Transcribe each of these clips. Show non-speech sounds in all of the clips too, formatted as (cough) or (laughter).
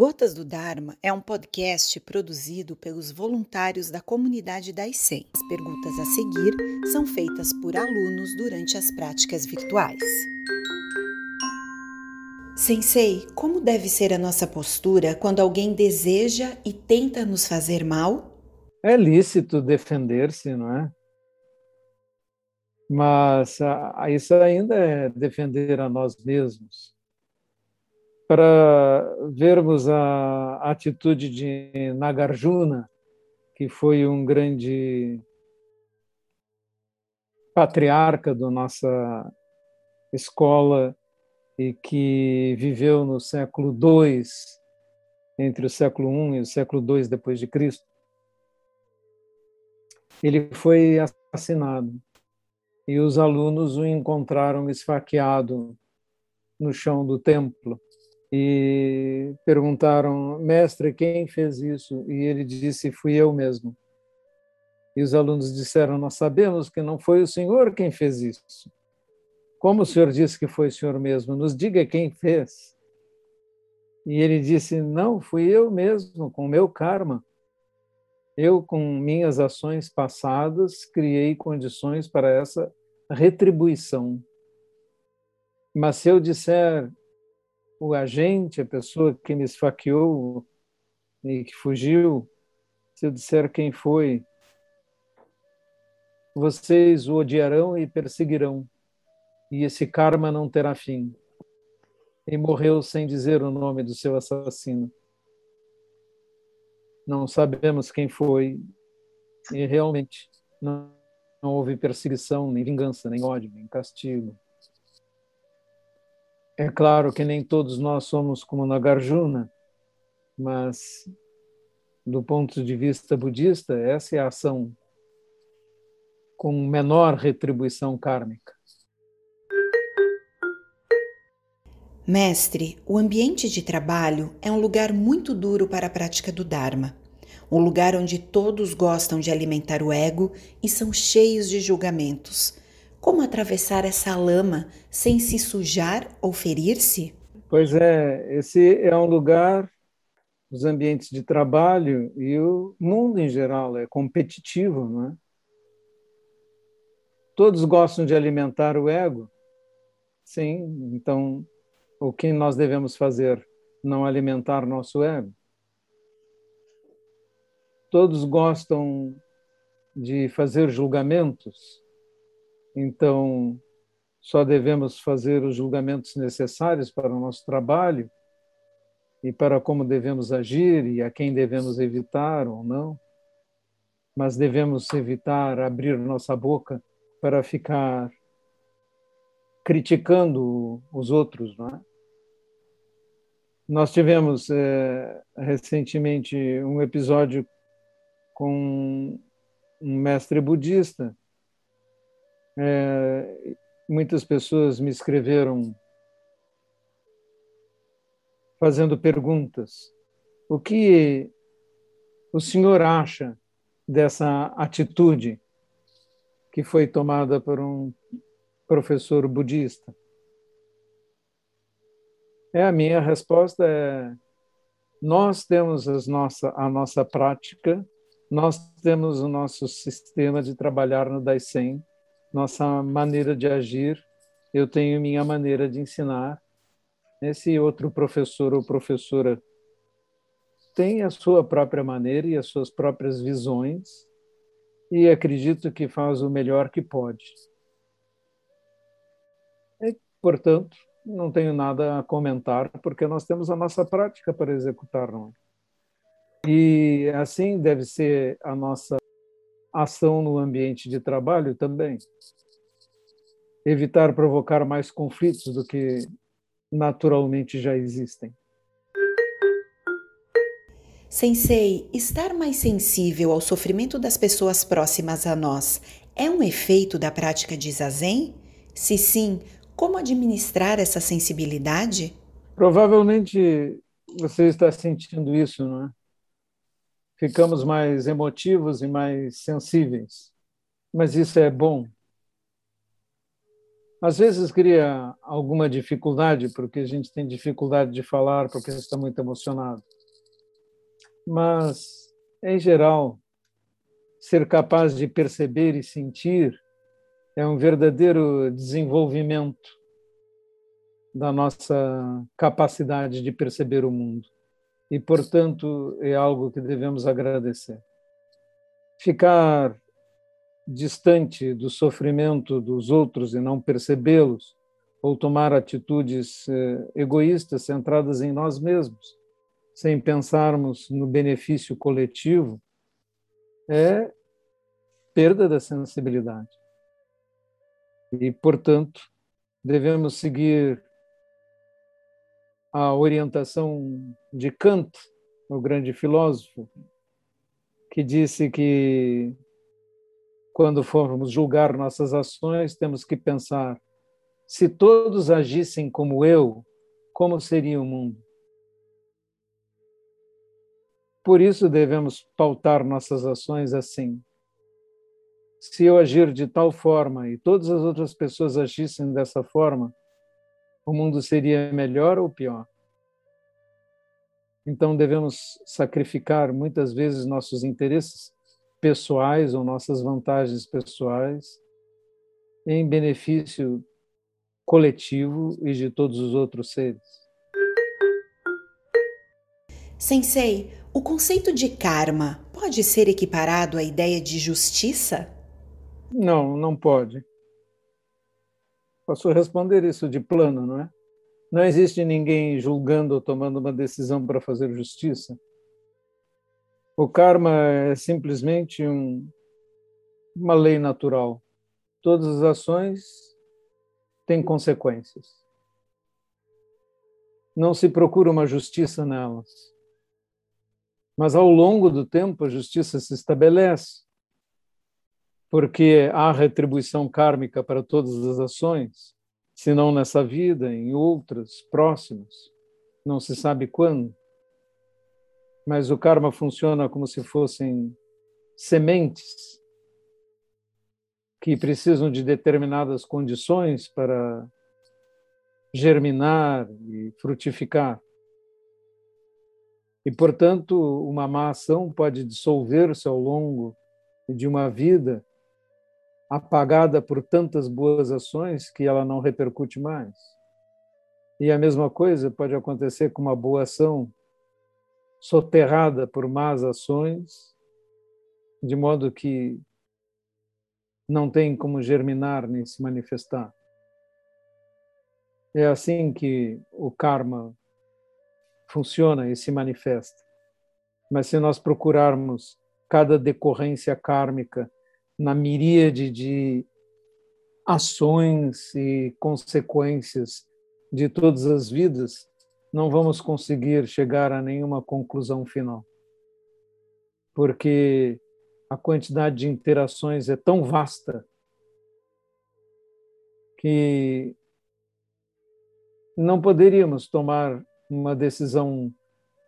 Gotas do Dharma é um podcast produzido pelos voluntários da comunidade da ICEM. As perguntas a seguir são feitas por alunos durante as práticas virtuais. Sensei, como deve ser a nossa postura quando alguém deseja e tenta nos fazer mal? É lícito defender-se, não é? Mas ah, isso ainda é defender a nós mesmos para vermos a atitude de Nagarjuna, que foi um grande patriarca da nossa escola e que viveu no século II, entre o século I e o século II depois de Cristo. Ele foi assassinado e os alunos o encontraram esfaqueado no chão do templo e perguntaram, mestre, quem fez isso? E ele disse, fui eu mesmo. E os alunos disseram, nós sabemos que não foi o senhor quem fez isso. Como o senhor disse que foi o senhor mesmo? Nos diga quem fez. E ele disse, não, fui eu mesmo, com meu karma. Eu, com minhas ações passadas, criei condições para essa retribuição. Mas se eu disser o agente, a pessoa que me esfaqueou e que fugiu, se eu disser quem foi, vocês o odiarão e perseguirão, e esse karma não terá fim. E morreu sem dizer o nome do seu assassino. Não sabemos quem foi, e realmente não, não houve perseguição, nem vingança, nem ódio, nem castigo. É claro que nem todos nós somos como Nagarjuna, mas do ponto de vista budista, essa é a ação com menor retribuição kármica. Mestre, o ambiente de trabalho é um lugar muito duro para a prática do Dharma. Um lugar onde todos gostam de alimentar o ego e são cheios de julgamentos. Como atravessar essa lama sem se sujar ou ferir-se? Pois é, esse é um lugar, os ambientes de trabalho e o mundo em geral é competitivo, não é? Todos gostam de alimentar o ego. Sim, então o que nós devemos fazer? Não alimentar nosso ego. Todos gostam de fazer julgamentos então, só devemos fazer os julgamentos necessários para o nosso trabalho e para como devemos agir e a quem devemos evitar ou não. Mas devemos evitar abrir nossa boca para ficar criticando os outros, não é? Nós tivemos é, recentemente um episódio com um mestre budista é, muitas pessoas me escreveram fazendo perguntas. O que o senhor acha dessa atitude que foi tomada por um professor budista? É a minha resposta é nós temos as nossa, a nossa prática, nós temos o nosso sistema de trabalhar no Daisen, nossa maneira de agir, eu tenho minha maneira de ensinar. Esse outro professor ou professora tem a sua própria maneira e as suas próprias visões, e acredito que faz o melhor que pode. E, portanto, não tenho nada a comentar, porque nós temos a nossa prática para executar. Não é? E assim deve ser a nossa ação no ambiente de trabalho também. Evitar provocar mais conflitos do que naturalmente já existem. Sensei, estar mais sensível ao sofrimento das pessoas próximas a nós é um efeito da prática de zazen? Se sim, como administrar essa sensibilidade? Provavelmente você está sentindo isso, não é? Ficamos mais emotivos e mais sensíveis. Mas isso é bom. Às vezes cria alguma dificuldade, porque a gente tem dificuldade de falar, porque está muito emocionado. Mas, em geral, ser capaz de perceber e sentir é um verdadeiro desenvolvimento da nossa capacidade de perceber o mundo. E, portanto, é algo que devemos agradecer. Ficar distante do sofrimento dos outros e não percebê-los, ou tomar atitudes eh, egoístas centradas em nós mesmos, sem pensarmos no benefício coletivo, é perda da sensibilidade. E, portanto, devemos seguir a orientação de Kant, o grande filósofo, que disse que quando formos julgar nossas ações, temos que pensar: se todos agissem como eu, como seria o mundo? Por isso devemos pautar nossas ações assim. Se eu agir de tal forma e todas as outras pessoas agissem dessa forma, o mundo seria melhor ou pior? Então devemos sacrificar muitas vezes nossos interesses pessoais ou nossas vantagens pessoais em benefício coletivo e de todos os outros seres. Sensei, o conceito de karma pode ser equiparado à ideia de justiça? Não, não pode. Posso responder isso de plano, não é? Não existe ninguém julgando ou tomando uma decisão para fazer justiça. O karma é simplesmente um, uma lei natural. Todas as ações têm consequências. Não se procura uma justiça nelas. Mas ao longo do tempo a justiça se estabelece, porque há retribuição kármica para todas as ações, se não nessa vida, em outras próximas, não se sabe quando mas o karma funciona como se fossem sementes que precisam de determinadas condições para germinar e frutificar. E, portanto, uma má ação pode dissolver-se ao longo de uma vida apagada por tantas boas ações que ela não repercute mais. E a mesma coisa pode acontecer com uma boa ação soterrada por más ações, de modo que não tem como germinar nem se manifestar. É assim que o karma funciona e se manifesta. Mas se nós procurarmos cada decorrência kármica na miríade de ações e consequências de todas as vidas, não vamos conseguir chegar a nenhuma conclusão final. Porque a quantidade de interações é tão vasta que não poderíamos tomar uma decisão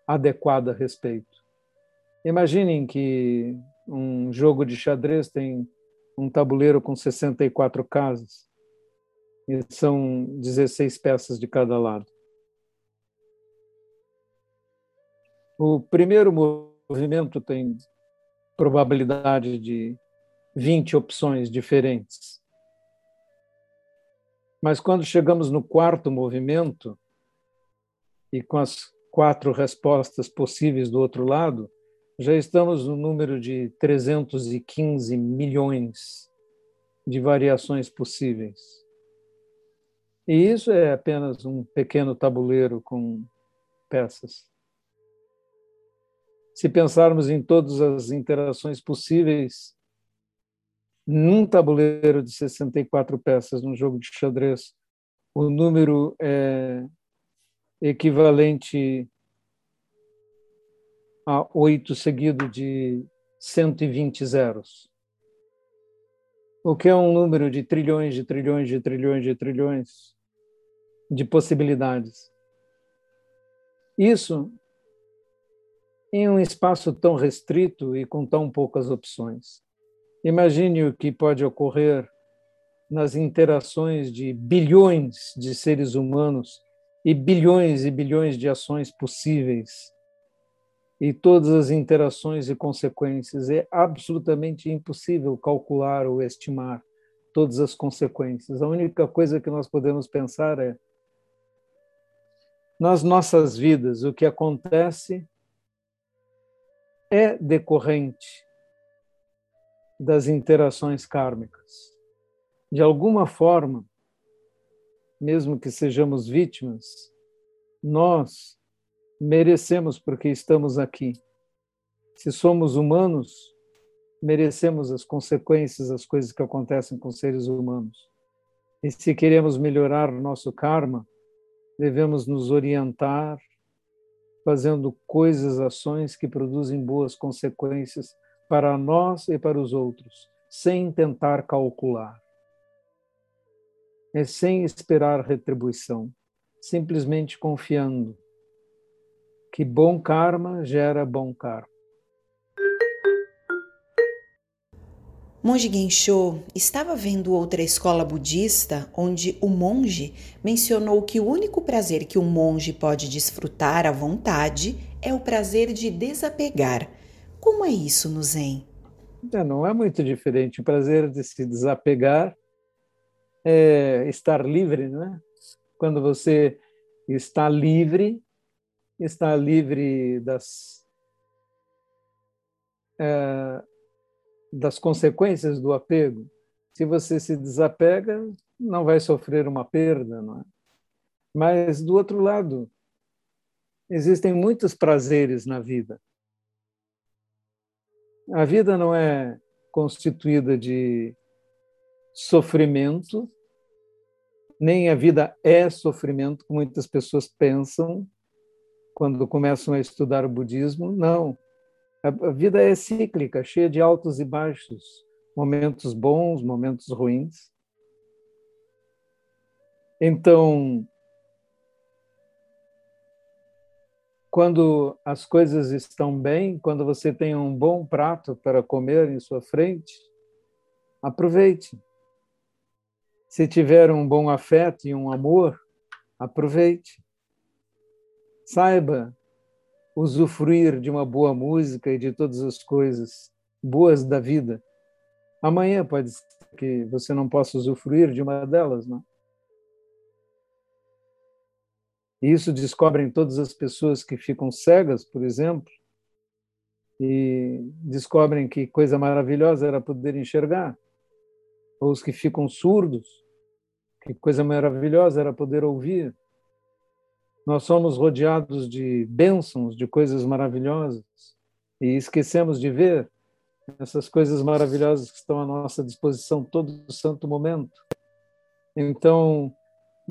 adequada a respeito. Imaginem que um jogo de xadrez tem um tabuleiro com 64 casas e são 16 peças de cada lado. O primeiro movimento tem probabilidade de 20 opções diferentes. Mas quando chegamos no quarto movimento, e com as quatro respostas possíveis do outro lado, já estamos no número de 315 milhões de variações possíveis. E isso é apenas um pequeno tabuleiro com peças. Se pensarmos em todas as interações possíveis num tabuleiro de 64 peças, num jogo de xadrez, o número é equivalente a 8 seguido de 120 zeros. O que é um número de trilhões, de trilhões, de trilhões, de trilhões de possibilidades. Isso em um espaço tão restrito e com tão poucas opções. Imagine o que pode ocorrer nas interações de bilhões de seres humanos e bilhões e bilhões de ações possíveis e todas as interações e consequências. É absolutamente impossível calcular ou estimar todas as consequências. A única coisa que nós podemos pensar é nas nossas vidas, o que acontece é decorrente das interações kármicas de alguma forma, mesmo que sejamos vítimas, nós merecemos porque estamos aqui. Se somos humanos, merecemos as consequências das coisas que acontecem com seres humanos. E se queremos melhorar nosso karma, devemos nos orientar fazendo coisas, ações que produzem boas consequências para nós e para os outros, sem tentar calcular é sem esperar retribuição, simplesmente confiando que bom karma gera bom karma. Monge Gensho estava vendo outra escola budista onde o monge mencionou que o único prazer que um monge pode desfrutar à vontade é o prazer de desapegar. Como é isso no Zen? É, não é muito diferente. O prazer de se desapegar é estar livre, né? Quando você está livre, está livre das é, das consequências do apego. Se você se desapega, não vai sofrer uma perda, não é? Mas do outro lado, existem muitos prazeres na vida. A vida não é constituída de sofrimento, nem a vida é sofrimento, como muitas pessoas pensam quando começam a estudar o budismo. Não. A vida é cíclica, cheia de altos e baixos, momentos bons, momentos ruins. Então, quando as coisas estão bem, quando você tem um bom prato para comer em sua frente, aproveite. Se tiver um bom afeto e um amor, aproveite. Saiba usufruir de uma boa música e de todas as coisas boas da vida. Amanhã pode ser que você não possa usufruir de uma delas, não? E isso descobrem todas as pessoas que ficam cegas, por exemplo, e descobrem que coisa maravilhosa era poder enxergar. Ou os que ficam surdos, que coisa maravilhosa era poder ouvir. Nós somos rodeados de bênçãos, de coisas maravilhosas, e esquecemos de ver essas coisas maravilhosas que estão à nossa disposição todo santo momento. Então,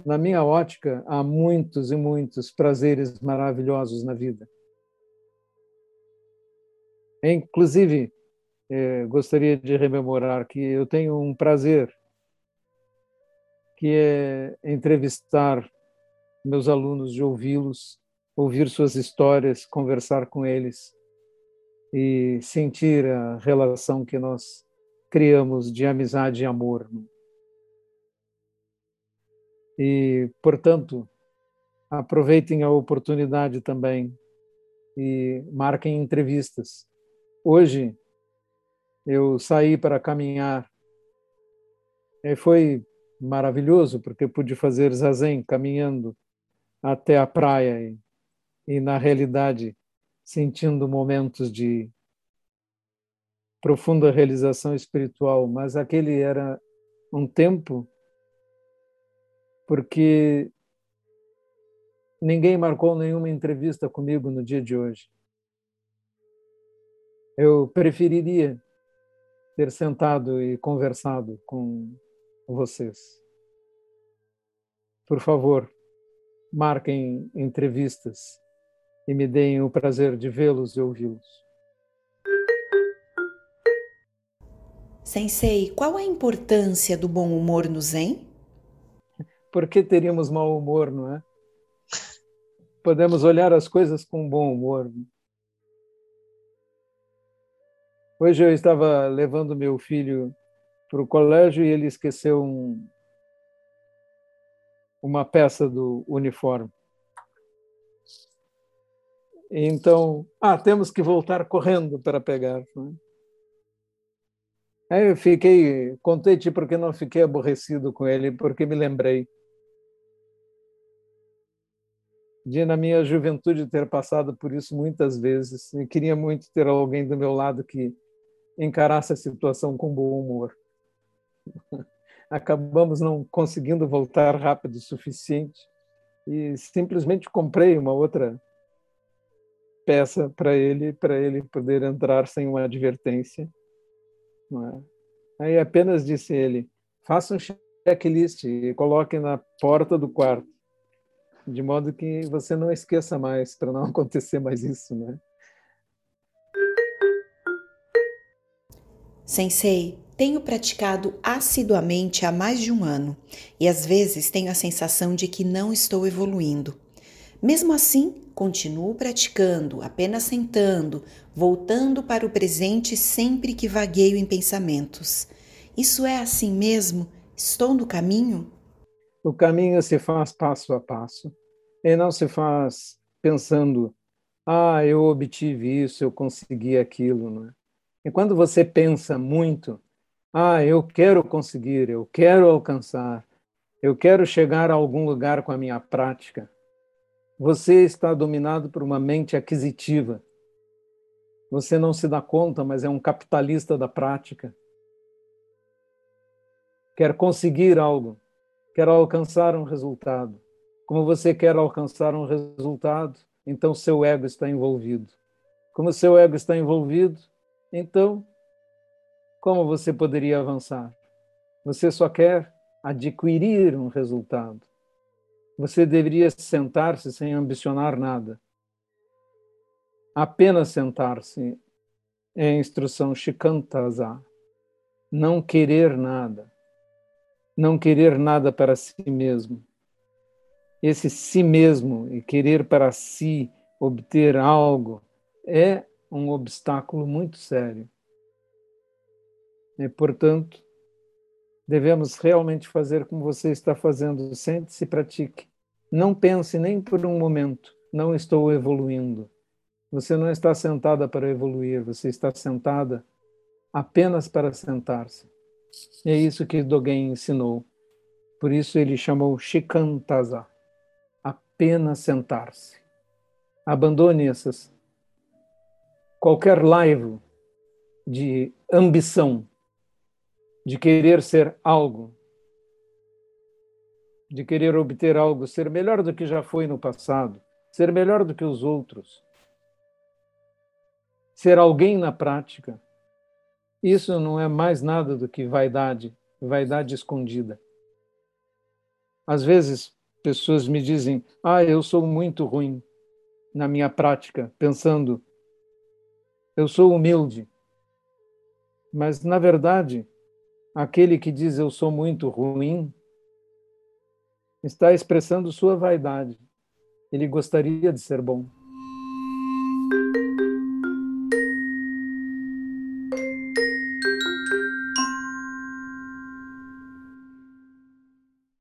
na minha ótica, há muitos e muitos prazeres maravilhosos na vida. Inclusive, eh, gostaria de rememorar que eu tenho um prazer que é entrevistar meus alunos, de ouvi-los, ouvir suas histórias, conversar com eles e sentir a relação que nós criamos de amizade e amor. E, portanto, aproveitem a oportunidade também e marquem entrevistas. Hoje eu saí para caminhar. E foi maravilhoso, porque pude fazer zazen caminhando até a praia e, e na realidade, sentindo momentos de profunda realização espiritual, mas aquele era um tempo porque ninguém marcou nenhuma entrevista comigo no dia de hoje. Eu preferiria ter sentado e conversado com vocês. Por favor, marquem entrevistas e me deem o prazer de vê-los e ouvi-los. Sensei, qual a importância do bom humor no Zen? Por que teríamos mau humor, não é? Podemos olhar as coisas com bom humor. Hoje eu estava levando meu filho para o colégio e ele esqueceu um, uma peça do uniforme. Então, ah, temos que voltar correndo para pegar. Né? Aí eu fiquei contente porque não fiquei aborrecido com ele, porque me lembrei de, na minha juventude, ter passado por isso muitas vezes e queria muito ter alguém do meu lado que encarasse a situação com bom humor. (laughs) Acabamos não conseguindo voltar rápido o suficiente e simplesmente comprei uma outra peça para ele, para ele poder entrar sem uma advertência. É? Aí apenas disse ele: faça um checklist e coloque na porta do quarto, de modo que você não esqueça mais, para não (laughs) acontecer mais isso, né? Sensei, tenho praticado assiduamente há mais de um ano e às vezes tenho a sensação de que não estou evoluindo. Mesmo assim, continuo praticando, apenas sentando, voltando para o presente sempre que vagueio em pensamentos. Isso é assim mesmo? Estou no caminho? O caminho se faz passo a passo e não se faz pensando, ah, eu obtive isso, eu consegui aquilo, não é? E quando você pensa muito, ah, eu quero conseguir, eu quero alcançar, eu quero chegar a algum lugar com a minha prática, você está dominado por uma mente aquisitiva. Você não se dá conta, mas é um capitalista da prática. Quer conseguir algo, quer alcançar um resultado. Como você quer alcançar um resultado, então seu ego está envolvido. Como seu ego está envolvido, então, como você poderia avançar? Você só quer adquirir um resultado. Você deveria sentar-se sem ambicionar nada. Apenas sentar-se é a instrução Shikantaza. Não querer nada. Não querer nada para si mesmo. Esse si mesmo e querer para si obter algo é um obstáculo muito sério. E, portanto, devemos realmente fazer como você está fazendo. Sente-se e pratique. Não pense nem por um momento, não estou evoluindo. Você não está sentada para evoluir, você está sentada apenas para sentar-se. É isso que Dogen ensinou. Por isso ele chamou Shikantaza, apenas sentar-se. Abandone essas qualquer laivo de ambição, de querer ser algo, de querer obter algo, ser melhor do que já foi no passado, ser melhor do que os outros, ser alguém na prática. Isso não é mais nada do que vaidade, vaidade escondida. Às vezes, pessoas me dizem: Ah, eu sou muito ruim na minha prática, pensando eu sou humilde. Mas, na verdade, aquele que diz eu sou muito ruim está expressando sua vaidade. Ele gostaria de ser bom.